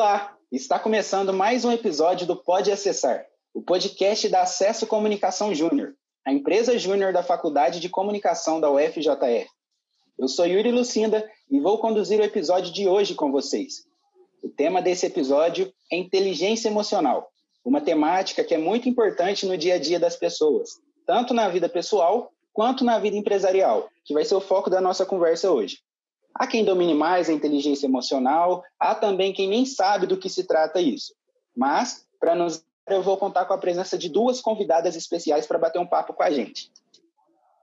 Olá, está começando mais um episódio do Pode Acessar, o podcast da Acesso Comunicação Júnior, a empresa júnior da Faculdade de Comunicação da UFJR. Eu sou Yuri Lucinda e vou conduzir o episódio de hoje com vocês. O tema desse episódio é inteligência emocional, uma temática que é muito importante no dia a dia das pessoas, tanto na vida pessoal quanto na vida empresarial, que vai ser o foco da nossa conversa hoje. Há quem domine mais a inteligência emocional, há também quem nem sabe do que se trata isso. Mas, para nos eu vou contar com a presença de duas convidadas especiais para bater um papo com a gente.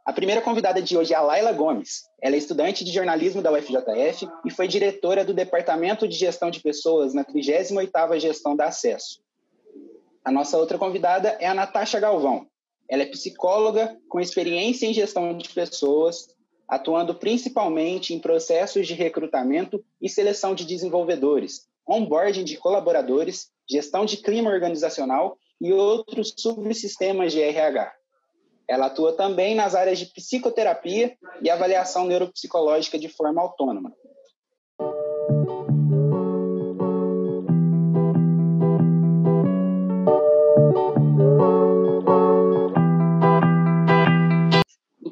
A primeira convidada de hoje é a Laila Gomes. Ela é estudante de jornalismo da UFJF e foi diretora do Departamento de Gestão de Pessoas na 38ª Gestão da Acesso. A nossa outra convidada é a Natasha Galvão. Ela é psicóloga com experiência em gestão de pessoas, atuando principalmente em processos de recrutamento e seleção de desenvolvedores, onboarding de colaboradores, gestão de clima organizacional e outros subsistemas de RH. Ela atua também nas áreas de psicoterapia e avaliação neuropsicológica de forma autônoma.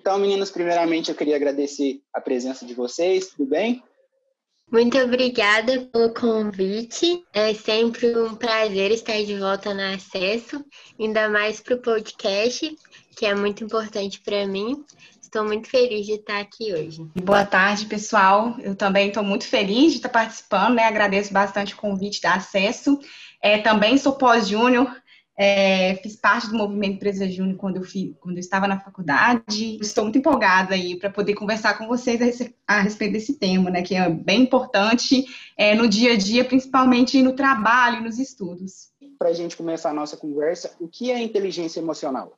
Então, meninas, primeiramente eu queria agradecer a presença de vocês, tudo bem? Muito obrigada pelo convite. É sempre um prazer estar de volta no Acesso, ainda mais para o podcast, que é muito importante para mim. Estou muito feliz de estar aqui hoje. Boa tarde, pessoal. Eu também estou muito feliz de estar participando, né? Agradeço bastante o convite da Acesso. É, também sou pós-júnior é, fiz parte do movimento Empresa Júnior quando eu, fiz, quando eu estava na faculdade. Estou muito empolgada aí para poder conversar com vocês a, a, respeito desse tema, né, que é bem importante é, no dia a dia, principalmente no trabalho e nos estudos. Para a gente começar a nossa conversa, o que é inteligência emocional?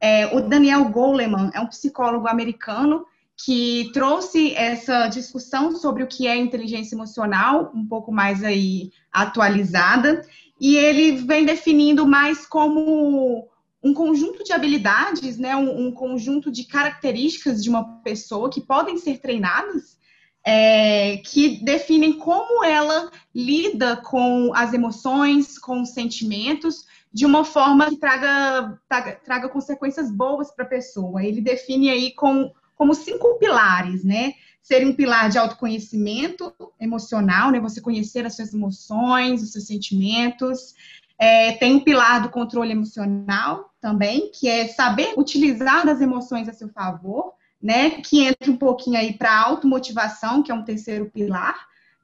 É, o Daniel Goleman é um psicólogo americano que trouxe essa discussão sobre o que é inteligência emocional, um pouco mais aí atualizada, e ele vem definindo mais como um conjunto de habilidades, né, um, um conjunto de características de uma pessoa que podem ser treinadas, é, que definem como ela lida com as emoções, com os sentimentos, de uma forma que traga, traga, traga consequências boas para a pessoa. Ele define aí com, como cinco pilares, né? Seria um pilar de autoconhecimento emocional, né? Você conhecer as suas emoções, os seus sentimentos. É, tem um pilar do controle emocional também, que é saber utilizar das emoções a seu favor, né? Que entra um pouquinho aí para a automotivação, que é um terceiro pilar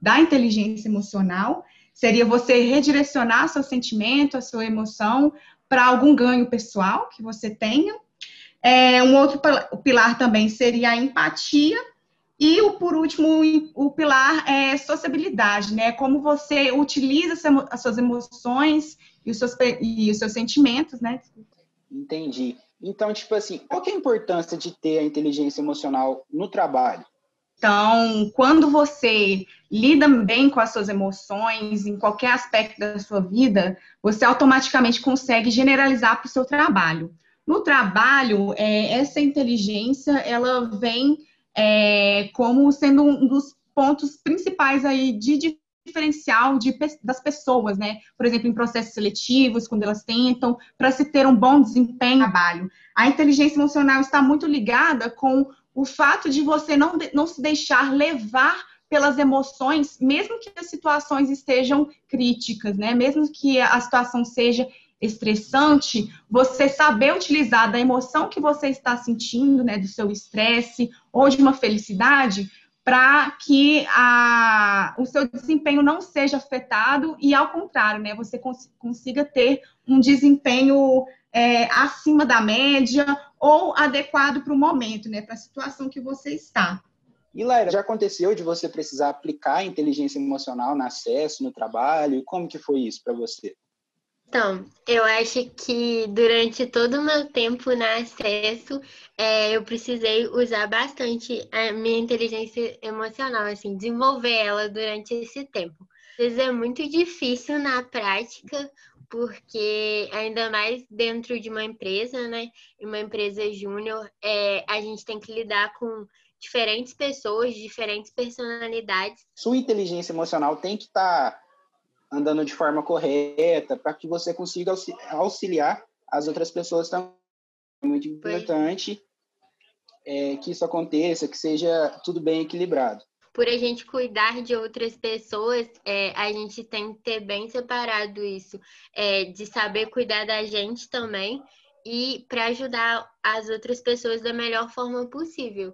da inteligência emocional. Seria você redirecionar seu sentimento, a sua emoção para algum ganho pessoal que você tenha. É, um outro pilar também seria a empatia, e o, por último, o pilar é sociabilidade, né? Como você utiliza as suas emoções e os seus, e os seus sentimentos, né? Entendi. Então, tipo assim, qual é a importância de ter a inteligência emocional no trabalho? Então, quando você lida bem com as suas emoções em qualquer aspecto da sua vida, você automaticamente consegue generalizar para o seu trabalho. No trabalho, é, essa inteligência, ela vem é, como sendo um dos pontos principais aí de diferencial de, das pessoas, né? Por exemplo, em processos seletivos, quando elas tentam, para se ter um bom desempenho no trabalho. A inteligência emocional está muito ligada com o fato de você não, não se deixar levar pelas emoções, mesmo que as situações estejam críticas, né? Mesmo que a situação seja estressante, você saber utilizar da emoção que você está sentindo, né, do seu estresse ou de uma felicidade, para que a, o seu desempenho não seja afetado e, ao contrário, né, você cons consiga ter um desempenho é, acima da média ou adequado para o momento, né, para a situação que você está. E, Laira, já aconteceu de você precisar aplicar inteligência emocional no acesso, no trabalho? Como que foi isso para você? Então, eu acho que durante todo o meu tempo na acesso, é, eu precisei usar bastante a minha inteligência emocional, assim, desenvolver ela durante esse tempo. Às vezes é muito difícil na prática, porque ainda mais dentro de uma empresa, né? Uma empresa júnior, é, a gente tem que lidar com diferentes pessoas, diferentes personalidades. Sua inteligência emocional tem que estar tá andando de forma correta, para que você consiga auxiliar as outras pessoas também. É muito importante é, que isso aconteça, que seja tudo bem equilibrado. Por a gente cuidar de outras pessoas, é, a gente tem que ter bem separado isso, é, de saber cuidar da gente também e para ajudar as outras pessoas da melhor forma possível.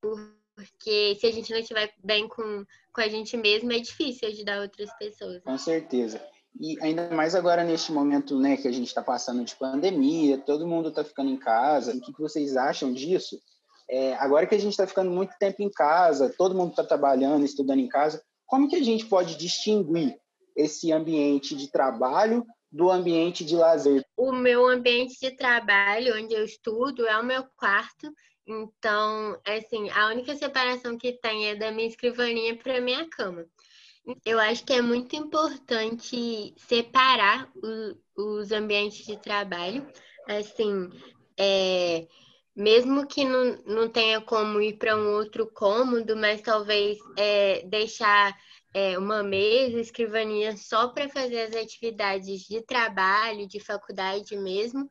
Porque se a gente não estiver bem com, com a gente mesmo, é difícil ajudar outras pessoas. Com certeza. E ainda mais agora neste momento né, que a gente está passando de pandemia, todo mundo está ficando em casa. O que, vocês acham disso? É, agora que a gente está ficando muito tempo em casa, todo mundo está trabalhando, estudando em casa, como que a gente pode distinguir esse ambiente de trabalho do ambiente de lazer? O meu ambiente de trabalho, onde eu estudo, é o meu quarto. Então, assim, a única separação que tem é da minha escrivaninha para minha cama. Eu acho que é muito importante separar o, os ambientes de trabalho. Assim, é, mesmo que não, não tenha como ir para um outro cômodo, mas talvez é, deixar é, uma mesa, escrivania só para fazer as atividades de trabalho, de faculdade mesmo,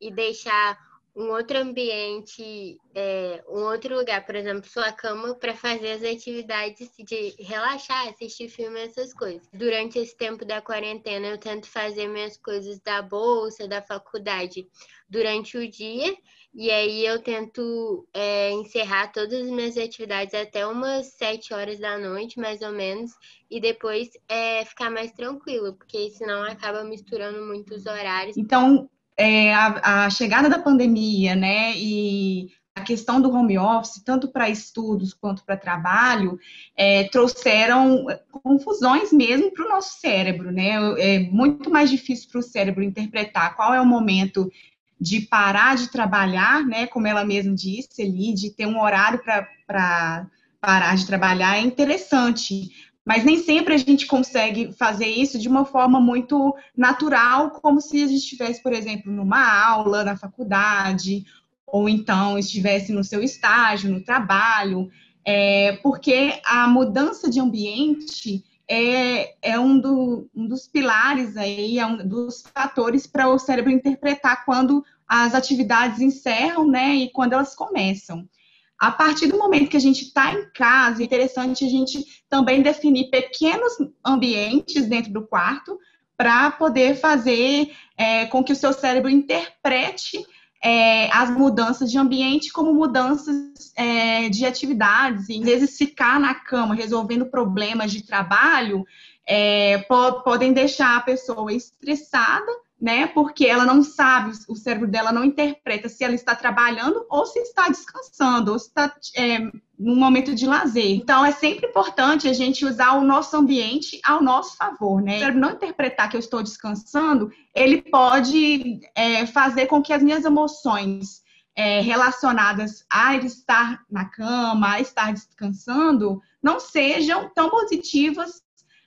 e deixar um outro ambiente, é, um outro lugar, por exemplo, sua cama para fazer as atividades de relaxar, assistir filme, essas coisas. Durante esse tempo da quarentena, eu tento fazer minhas coisas da bolsa, da faculdade durante o dia e aí eu tento é, encerrar todas as minhas atividades até umas sete horas da noite, mais ou menos, e depois é, ficar mais tranquilo, porque senão acaba misturando muitos horários. Então, é, a, a, chegada da pandemia, né, e a questão do home office, tanto para estudos quanto para trabalho, é, trouxeram confusões mesmo para o nosso cérebro, né? É muito mais difícil para o cérebro interpretar qual é o momento de parar de trabalhar, né, como ela mesma disse ali, de ter um horário para parar de trabalhar é interessante, mas nem sempre a gente consegue fazer isso de uma forma muito natural, como se a gente estivesse, por exemplo, numa aula na faculdade, ou então estivesse no seu estágio, no trabalho, é, porque a mudança de ambiente é, é um, do, um, dos pilares aí, é um dos fatores para o cérebro interpretar quando as atividades encerram, né, e quando elas começam. A partir do momento que a gente está em casa, é interessante a gente também definir pequenos ambientes dentro do quarto para poder fazer é, com que o seu cérebro interprete é, as mudanças de ambiente como mudanças é, de atividades. E, às vezes, ficar na cama resolvendo problemas de trabalho é, po podem deixar a pessoa estressada, né? Porque ela não sabe, o cérebro dela não interpreta se ela está trabalhando ou se está descansando, ou se está é, num momento de lazer. Então, é sempre importante a gente usar o nosso ambiente ao nosso favor, né? O cérebro não interpretar que eu estou descansando, ele pode é, fazer com que as minhas emoções é, relacionadas a estar na cama, a estar descansando, não sejam tão positivas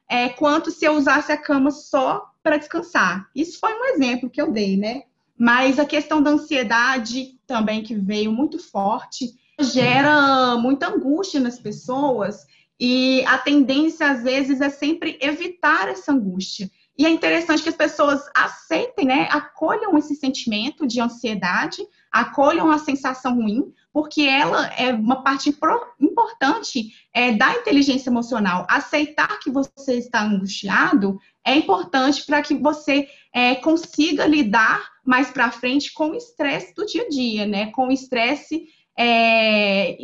é, quanto se eu usasse a cama só para descansar. Isso foi um exemplo que eu dei, né? Mas a questão da ansiedade também que veio muito forte gera muita angústia nas pessoas e a tendência às vezes é sempre evitar essa angústia. E é interessante que as pessoas aceitem, né, acolham esse sentimento de ansiedade, acolham a sensação ruim, porque ela é uma parte importante é, da inteligência emocional. Aceitar que você está angustiado é importante para que você é, consiga lidar mais para frente com o estresse do dia a dia, né? Com o estresse é,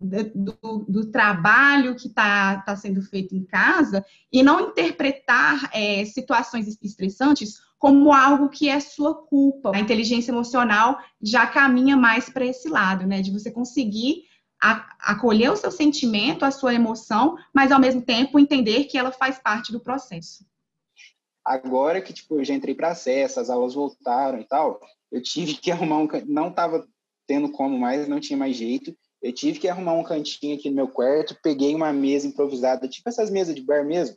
do, do, trabalho que está tá sendo feito em casa e não interpretar é, situações estressantes como algo que é sua culpa. A inteligência emocional já caminha mais para esse lado, né? De você conseguir acolher o seu sentimento, a sua emoção, mas ao mesmo tempo entender que ela faz parte do processo. Agora que tipo, eu já entrei para acesso, as aulas voltaram e tal, eu tive que arrumar um. Não estava tendo como mais, não tinha mais jeito. Eu tive que arrumar um cantinho aqui no meu quarto, peguei uma mesa improvisada, tipo essas mesas de bar mesmo,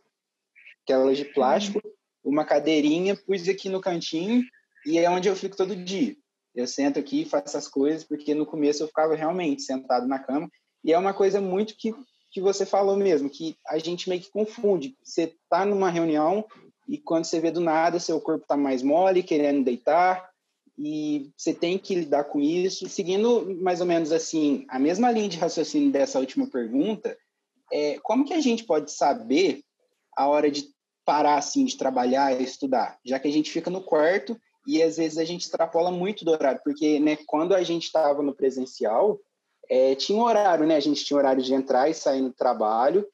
aquelas de plástico, uma cadeirinha, pus aqui no cantinho e é onde eu fico todo dia. Eu sento aqui e faço as coisas, porque no começo eu ficava realmente sentado na cama. E é uma coisa muito que, que você falou mesmo, que a gente meio que confunde. Você está numa reunião e quando você vê do nada, seu corpo está mais mole, querendo deitar, e você tem que lidar com isso. Seguindo mais ou menos assim, a mesma linha de raciocínio dessa última pergunta, é, como que a gente pode saber a hora de parar assim de trabalhar e estudar, já que a gente fica no quarto e às vezes a gente extrapola muito do horário, porque né, quando a gente estava no presencial, é, tinha um horário, né? A gente tinha horário de entrar e sair do trabalho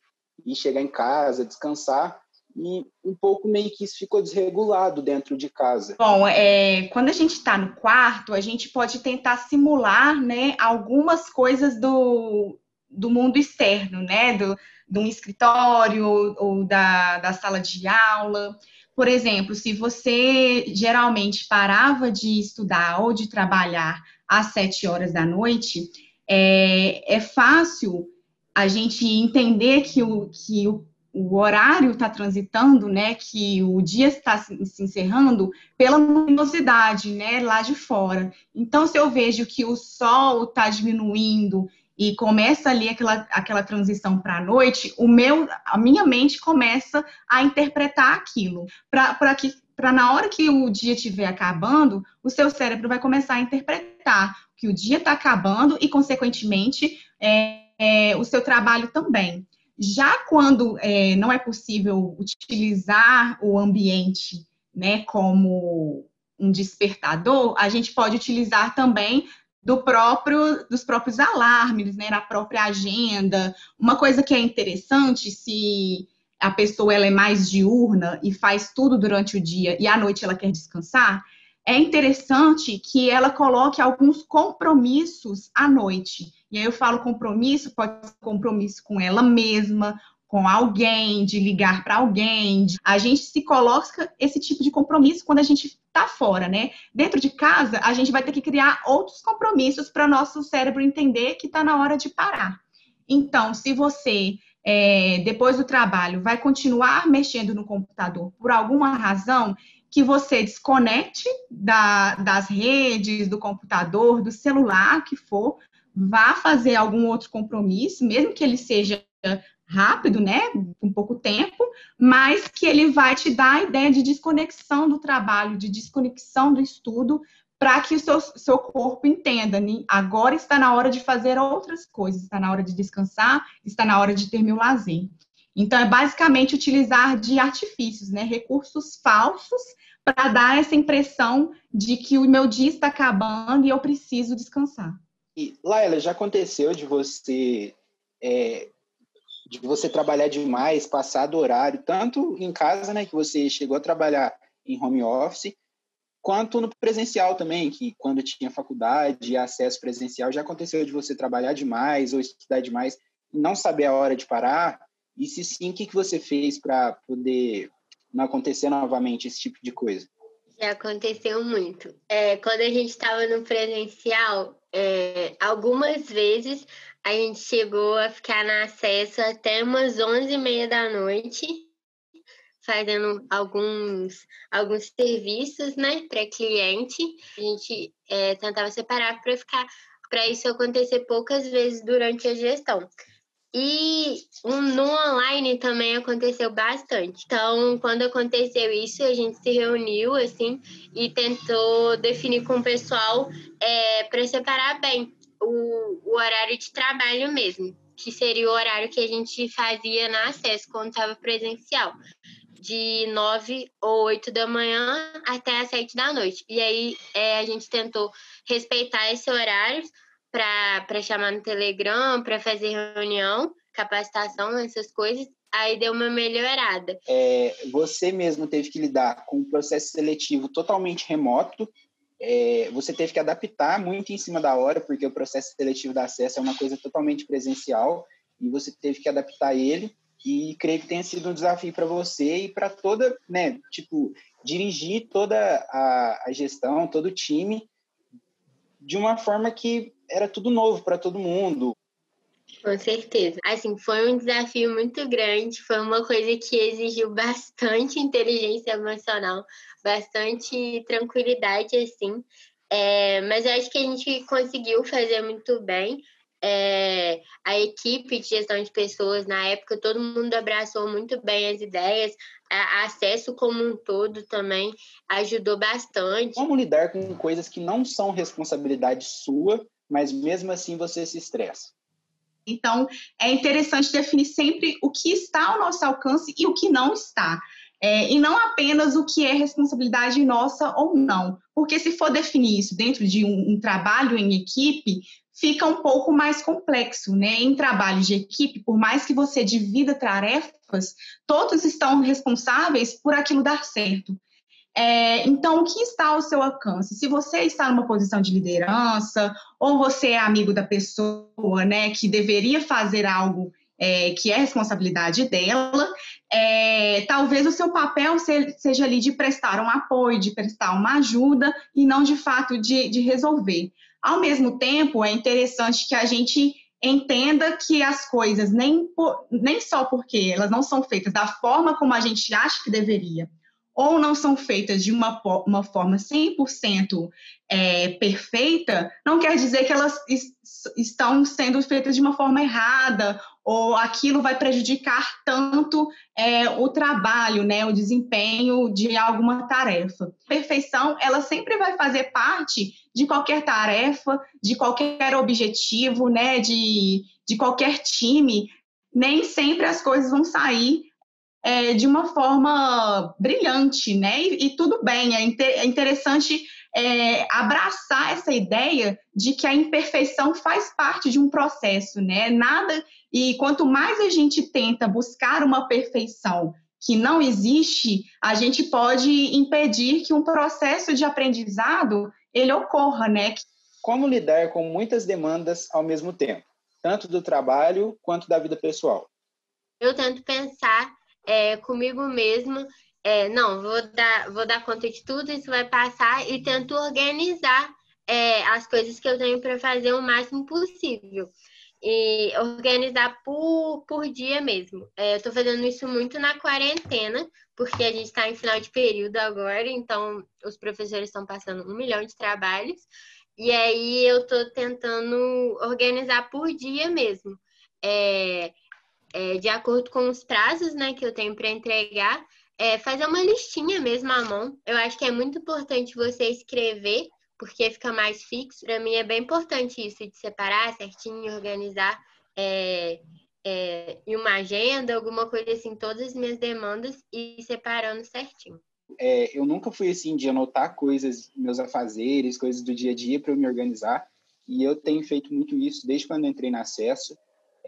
e chegar em casa, descansar e um pouco meio que isso ficou desregulado dentro de casa. Bom, é, quando a gente está no quarto, a gente pode tentar simular, né, algumas coisas do, do mundo externo, né, do, de um escritório ou da, da sala de aula. Por exemplo, se você geralmente parava de estudar ou de trabalhar às sete horas da noite, é, é fácil a gente entender que o, que o, o horário está transitando, né, que o dia está se, se encerrando pela luminosidade, né, lá de fora. Então, se eu vejo que o sol está diminuindo e começa ali aquela, aquela transição para a noite, o meu, a minha mente começa a interpretar aquilo, para que para na hora que o dia estiver acabando, o seu cérebro vai começar a interpretar que o dia está acabando e, consequentemente, é, é, o seu trabalho também. Já quando é, não é possível utilizar o ambiente né, como um despertador, a gente pode utilizar também do próprio, dos próprios alarmes, né, na própria agenda. Uma coisa que é interessante, se a pessoa ela é mais diurna e faz tudo durante o dia e à noite ela quer descansar, é interessante que ela coloque alguns compromissos à noite. E aí eu falo compromisso, pode ser compromisso com ela mesma, com alguém, de ligar para alguém. A gente se coloca esse tipo de compromisso quando a gente está fora, né? Dentro de casa, a gente vai ter que criar outros compromissos para nosso cérebro entender que está na hora de parar. Então, se você, é, depois do trabalho, vai continuar mexendo no computador por alguma razão, que você desconecte da, das redes, do computador, do celular, que for, vá fazer algum outro compromisso, mesmo que ele seja rápido, né, com pouco tempo, mas que ele vai te dar a ideia de desconexão do trabalho, de desconexão do estudo, para que o seu, seu corpo entenda, né? agora está na hora de fazer outras coisas, está na hora de descansar, está na hora de ter meu lazer. Então, é basicamente utilizar de artifícios, né, recursos falsos, para dar essa impressão de que o meu dia está acabando e eu preciso descansar. E, Laila, já aconteceu de você é, de você trabalhar demais, passar do horário, tanto em casa, né, que você chegou a trabalhar em home office, quanto no presencial também, que quando tinha faculdade acesso presencial, já aconteceu de você trabalhar demais ou estudar demais não saber a hora de parar? E se sim, o que, que você fez para poder não acontecer novamente esse tipo de coisa? Já aconteceu muito. É, quando a gente estava no presencial, é, algumas vezes a gente chegou a ficar na acesso até umas 11 e meia da noite, fazendo alguns, alguns serviços né, para cliente. A gente é, tentava separar para ficar para isso acontecer poucas vezes durante a gestão. E no online também aconteceu bastante. Então, quando aconteceu isso, a gente se reuniu assim e tentou definir com o pessoal é, para separar bem o, o horário de trabalho mesmo, que seria o horário que a gente fazia na acesso quando estava presencial, de 9 ou 8 da manhã até as 7 da noite. E aí é, a gente tentou respeitar esse horário para chamar no Telegram, para fazer reunião, capacitação, essas coisas. Aí deu uma melhorada. É, você mesmo teve que lidar com um processo seletivo totalmente remoto, é, você teve que adaptar muito em cima da hora, porque o processo seletivo da acesso é uma coisa totalmente presencial e você teve que adaptar ele. E creio que tenha sido um desafio para você e para toda, né, tipo, dirigir toda a, a gestão, todo o time de uma forma que era tudo novo para todo mundo. Com certeza. Assim, foi um desafio muito grande, foi uma coisa que exigiu bastante inteligência emocional, bastante tranquilidade, assim. É, mas eu acho que a gente conseguiu fazer muito bem. É, a equipe de gestão de pessoas, na época, todo mundo abraçou muito bem as ideias, a, acesso como um todo também ajudou bastante. Como lidar com coisas que não são responsabilidade sua, mas mesmo assim você se estressa? Então, é interessante definir sempre o que está ao nosso alcance e o que não está. É, e não apenas o que é responsabilidade nossa ou não. Porque se for definir isso dentro de um, um trabalho em equipe, fica um pouco mais complexo, né? Em trabalho de equipe, por mais que você divida tarefas, todos estão responsáveis por aquilo dar certo. É, então, o que está ao seu alcance? Se você está numa posição de liderança, ou você é amigo da pessoa, né, que deveria fazer algo é, que é responsabilidade dela, é, talvez o seu papel seja ali de prestar um apoio, de prestar uma ajuda e não de fato de, de resolver. Ao mesmo tempo, é interessante que a gente entenda que as coisas, nem, por, nem só porque elas não são feitas da forma como a gente acha que deveria, ou não são feitas de uma, uma forma 100% é, perfeita, não quer dizer que elas estão sendo feitas de uma forma errada ou aquilo vai prejudicar tanto é, o trabalho, né, o desempenho de alguma tarefa. Perfeição, ela sempre vai fazer parte de qualquer tarefa, de qualquer objetivo, né, de, de qualquer time. Nem sempre as coisas vão sair é, de uma forma brilhante, né? E, e tudo bem, é, inter, é interessante é, abraçar essa ideia de que a imperfeição faz parte de um processo, né? Nada e quanto mais a gente tenta buscar uma perfeição que não existe, a gente pode impedir que um processo de aprendizado ele ocorra, né? Como lidar com muitas demandas ao mesmo tempo, tanto do trabalho quanto da vida pessoal? Eu tento pensar é, comigo mesmo, é, não, vou dar, vou dar conta de tudo, isso vai passar e tento organizar é, as coisas que eu tenho para fazer o máximo possível. E organizar por, por dia mesmo. É, eu estou fazendo isso muito na quarentena, porque a gente está em final de período agora, então os professores estão passando um milhão de trabalhos. E aí eu estou tentando organizar por dia mesmo. É, é, de acordo com os prazos né, que eu tenho para entregar, é, fazer uma listinha mesmo à mão. Eu acho que é muito importante você escrever, porque fica mais fixo. Para mim é bem importante isso, de separar certinho, organizar é, é, em uma agenda, alguma coisa assim, todas as minhas demandas e separando certinho. É, eu nunca fui assim de anotar coisas, meus afazeres, coisas do dia a dia para eu me organizar. E eu tenho feito muito isso desde quando entrei na Acesso.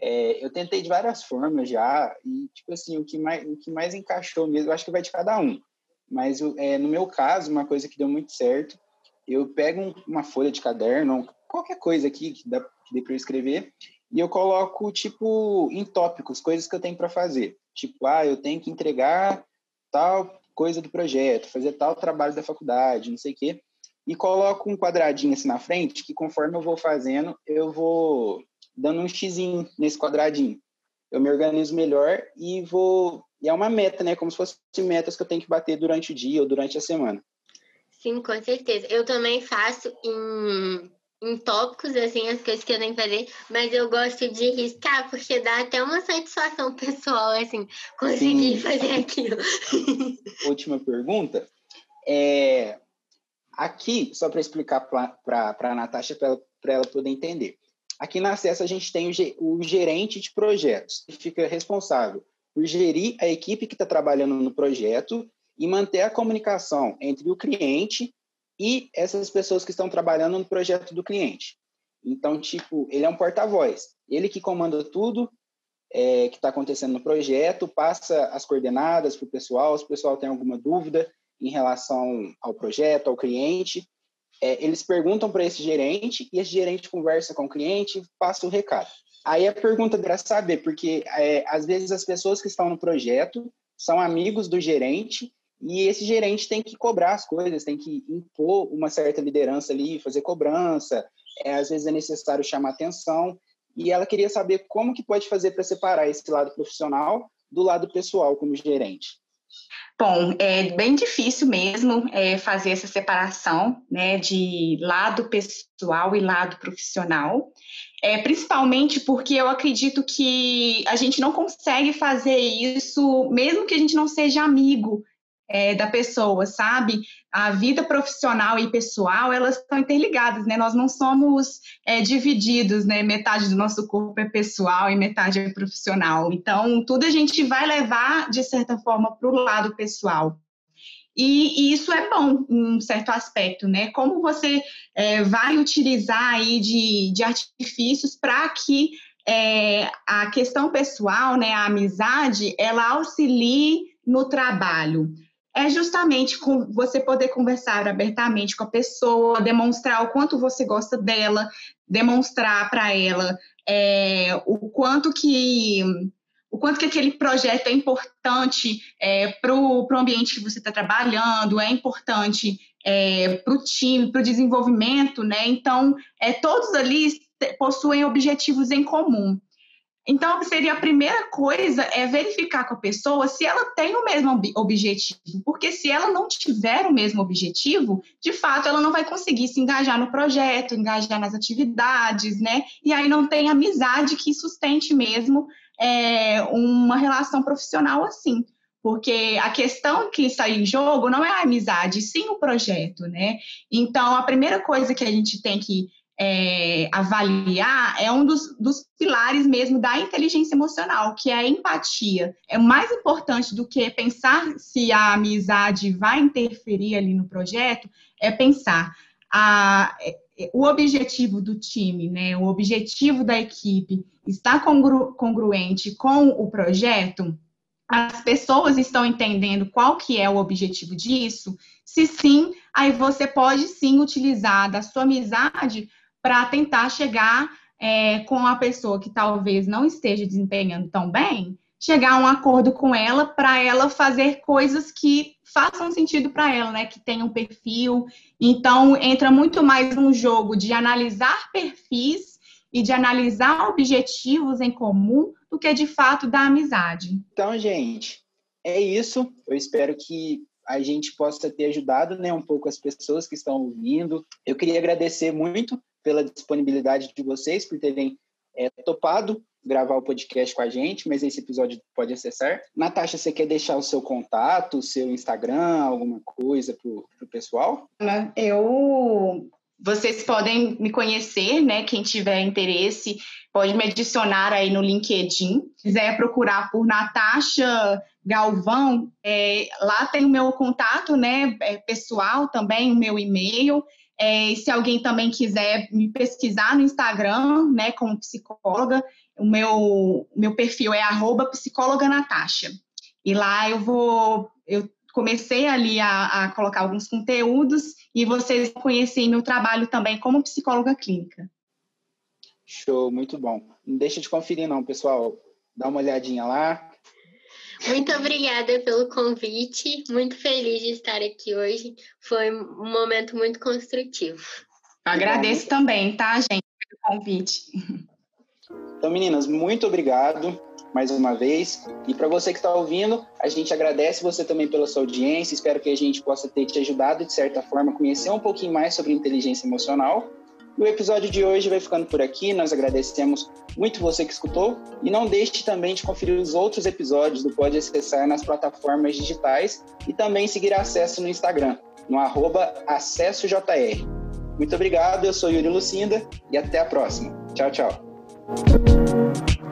É, eu tentei de várias formas já, e, tipo assim, o que mais, o que mais encaixou mesmo, eu acho que vai de cada um. Mas, é, no meu caso, uma coisa que deu muito certo, eu pego uma folha de caderno, qualquer coisa aqui que, dá, que dê para eu escrever, e eu coloco, tipo, em tópicos, coisas que eu tenho para fazer. Tipo, ah, eu tenho que entregar tal coisa do projeto, fazer tal trabalho da faculdade, não sei o quê. E coloco um quadradinho assim na frente, que conforme eu vou fazendo, eu vou dando um xizinho nesse quadradinho. Eu me organizo melhor e vou. E é uma meta, né? Como se fossem metas que eu tenho que bater durante o dia ou durante a semana. Sim, com certeza. Eu também faço em, em tópicos, assim, as coisas que eu tenho que fazer, mas eu gosto de riscar, porque dá até uma satisfação pessoal, assim, conseguir Sim. fazer aquilo. Última pergunta. É, aqui, só para explicar para a Natasha, para ela poder entender. Aqui na Acesso a gente tem o gerente de projetos, que fica responsável por gerir a equipe que está trabalhando no projeto e manter a comunicação entre o cliente e essas pessoas que estão trabalhando no projeto do cliente. Então, tipo, ele é um porta-voz. Ele que comanda tudo é, que está acontecendo no projeto, passa as coordenadas para o pessoal, se o pessoal tem alguma dúvida em relação ao projeto, ao cliente, é, eles perguntam para esse gerente e esse gerente conversa com o cliente e passa o recado. Aí a pergunta para saber, porque é, às vezes as pessoas que estão no projeto são amigos do gerente e esse gerente tem que cobrar as coisas, tem que impor uma certa liderança ali, fazer cobrança, é, às vezes é necessário chamar atenção. E ela queria saber como que pode fazer para separar esse lado profissional do lado pessoal como gerente. Bom, é bem difícil mesmo é, fazer essa separação né, de lado pessoal e lado profissional. é, principalmente porque eu acredito que a gente não consegue fazer isso, mesmo que a gente não seja amigo é, da pessoa, sabe? A vida profissional e pessoal, elas estão interligadas, né? Nós não somos é, divididos, né? Metade do nosso corpo é pessoal e metade é profissional. Então, tudo a gente vai levar, de certa forma, para o lado pessoal. E, e, isso é bom um certo aspecto, né? Como você é, vai utilizar aí de, de artifícios para que é, a questão pessoal, né, a amizade, ela auxilie no trabalho. É justamente com você poder conversar abertamente com a pessoa, demonstrar o quanto você gosta dela, demonstrar para ela é, o quanto que o quanto que aquele projeto é importante é, para o ambiente que você está trabalhando, é importante é, para o time, para o desenvolvimento, né? Então, é, todos ali possuem objetivos em comum. Então, seria a primeira coisa é verificar com a pessoa se ela tem o mesmo objetivo, porque se ela não tiver o mesmo objetivo, de fato ela não vai conseguir se engajar no projeto, engajar nas atividades, né? E aí não tem amizade que sustente mesmo é, uma relação profissional assim. Porque a questão que está em jogo não é a amizade, sim o projeto, né? Então, a primeira coisa que a gente tem que é, avaliar é um dos, dos, pilares mesmo da inteligência emocional, que é a empatia. É mais importante do que pensar se a amizade vai interferir ali no projeto, é pensar a, o objetivo do time, né, o objetivo da equipe está congru congruente com o projeto? As pessoas estão entendendo qual que é o objetivo disso? Se sim, aí você pode sim utilizar da sua amizade para tentar chegar é, com a pessoa que talvez não esteja desempenhando tão bem, chegar a um acordo com ela para ela fazer coisas que façam sentido para ela, né? Que tenham um perfil. Então, entra muito mais um jogo de analisar perfis e de analisar objetivos em comum do que de fato da amizade. Então, gente, é isso. Eu espero que a gente possa ter ajudado né, um pouco as pessoas que estão ouvindo. Eu queria agradecer muito pela disponibilidade de vocês, por terem é, topado gravar o podcast com a gente, mas esse episódio pode acessar. Natasha, você quer deixar o seu contato, o seu Instagram, alguma coisa para o pessoal? Eu vocês podem me conhecer, né? Quem tiver interesse, pode me adicionar aí no LinkedIn. Se quiser procurar por Natasha Galvão, é, lá tem o meu contato, né? É, pessoal também, o meu e-mail. É, se alguém também quiser me pesquisar no Instagram, né, como psicóloga, o meu, meu perfil é arroba psicóloga Natasha. E lá eu vou, eu comecei ali a, a colocar alguns conteúdos e vocês conhecem meu trabalho também como psicóloga clínica. Show, muito bom. Não deixa de conferir não, pessoal. Dá uma olhadinha lá. Muito obrigada pelo convite. Muito feliz de estar aqui hoje. Foi um momento muito construtivo. Agradeço também, tá, gente, pelo convite. Então, meninas, muito obrigado mais uma vez. E para você que está ouvindo, a gente agradece você também pela sua audiência. Espero que a gente possa ter te ajudado, de certa forma, a conhecer um pouquinho mais sobre inteligência emocional. E o episódio de hoje vai ficando por aqui. Nós agradecemos muito você que escutou. E não deixe também de conferir os outros episódios do Pode Acessar nas plataformas digitais e também seguir acesso no Instagram, no AcessoJR. Muito obrigado, eu sou Yuri Lucinda e até a próxima. Tchau, tchau.